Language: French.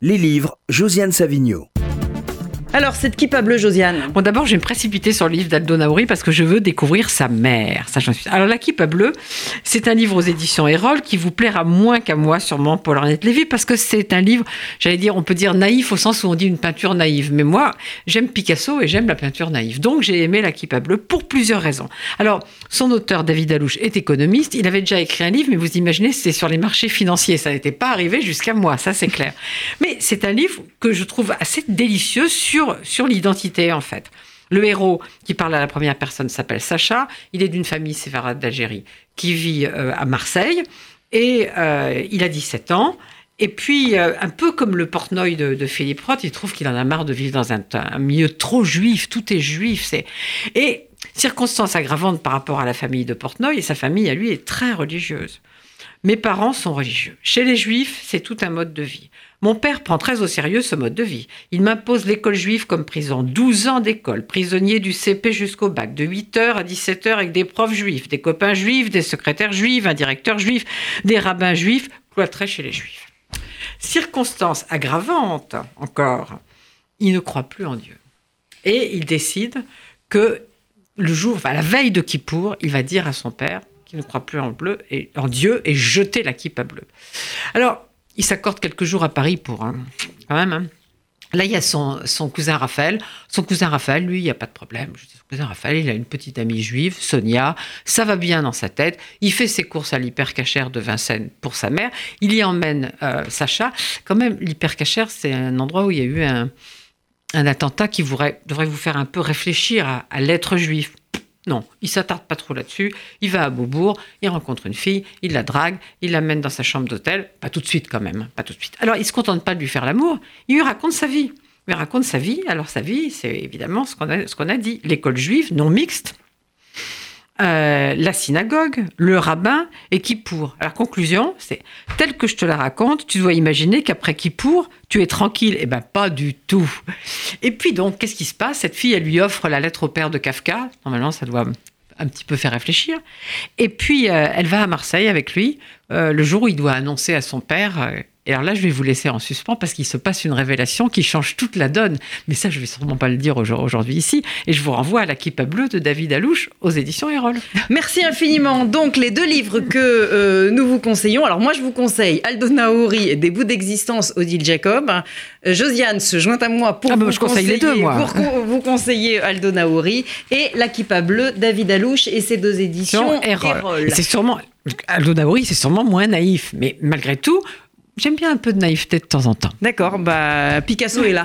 Les livres, Josiane Savigno. Alors, cette kippa bleue, Josiane? Bon, d'abord, je vais me précipiter sur le livre d'Aldo Naouri parce que je veux découvrir sa mère. Alors, La Kippa bleue, c'est un livre aux éditions Erol qui vous plaira moins qu'à moi, sûrement, Paul Arnett Lévy, parce que c'est un livre, j'allais dire, on peut dire naïf au sens où on dit une peinture naïve. Mais moi, j'aime Picasso et j'aime la peinture naïve. Donc, j'ai aimé La Kippa bleue pour plusieurs raisons. Alors, son auteur, David Alouche, est économiste. Il avait déjà écrit un livre, mais vous imaginez, c'était sur les marchés financiers. Ça n'était pas arrivé jusqu'à moi, ça, c'est clair. Mais c'est un livre que je trouve assez délicieux sur sur, l'identité, en fait. Le héros qui parle à la première personne s'appelle Sacha. Il est d'une famille séfarade d'Algérie qui vit euh, à Marseille et euh, il a 17 ans. Et puis, euh, un peu comme le Portnoy de, Philippe Roth, il trouve qu'il en a marre de vivre dans un, un milieu trop juif. Tout est juif. C'est et circonstance aggravante par rapport à la famille de Portnoy. Et sa famille, à lui, est très religieuse. Mes parents sont religieux. Chez les juifs, c'est tout un mode de vie. Mon père prend très au sérieux ce mode de vie. Il m'impose l'école juive comme prison. 12 ans d'école, prisonnier du CP jusqu'au bac, de 8h à 17h avec des profs juifs, des copains juifs, des secrétaires juifs, un directeur juif, des rabbins juifs, cloîtrés chez les juifs. Circonstance aggravante encore, il ne croit plus en Dieu. Et il décide que le jour, à la veille de Kippour, il va dire à son père qu'il ne croit plus en, bleu et, en Dieu et jeter la kippa bleue. Alors, il s'accorde quelques jours à Paris pour, hein, quand même. Hein. Là, il y a son, cousin Raphaël. Son cousin Raphaël, lui, il n'y a pas de problème. son cousin Raphaël, il a une petite amie juive, Sonia. Ça va bien dans sa tête. Il fait ses courses à l'hypercachère de Vincennes pour sa mère. Il y emmène euh, Sacha. Quand même, l'hypercachère, c'est un endroit où il y a eu un, attentat qui devrait vous faire un peu réfléchir à l'être juif. Non, il s'attarde pas trop là-dessus. Il va à Beaubourg, il rencontre une fille, il la drague, il l'amène dans sa chambre d'hôtel. Pas tout de suite quand même, pas tout de suite. Alors il se contente pas de lui faire l'amour, il lui raconte sa vie. Il lui raconte sa vie. Alors sa vie, c'est évidemment ce qu'on a, ce qu'on a dit. L'école juive non mixte, euh, la synagogue, le rabbin et Kippour. Alors conclusion, c'est tel que je te la raconte, tu dois imaginer qu'après Kippour, tu es tranquille. Eh ben pas du tout. Et puis donc, qu'est-ce qui se passe? Cette fille, elle lui offre la lettre au père de Kafka. Normalement, ça doit un petit peu faire réfléchir. Et puis, euh, elle va à Marseille avec lui euh, le jour où il doit annoncer à son père et alors là, je vais vous laisser en suspens parce qu'il se passe une révélation qui change toute la donne. Mais ça, je vais sûrement pas le dire aujourd'hui ici. Et je vous renvoie à la kippa bleue de David Alouche aux éditions Erol. Merci infiniment. Donc, les deux livres que euh, nous vous conseillons. Alors, moi, je vous conseille Aldo Naouri, Des bouts d'existence, Odile Jacob. Euh, Josiane se joint à moi pour, ah bah, vous, je conseiller, les deux, moi. pour vous conseiller Aldo Naouri et La kippa bleue, David Alouche et ses deux éditions Erol. C'est sûrement. Aldo Naouri, c'est sûrement moins naïf. Mais malgré tout, J'aime bien un peu de naïveté de temps en temps. D'accord, bah Picasso est là.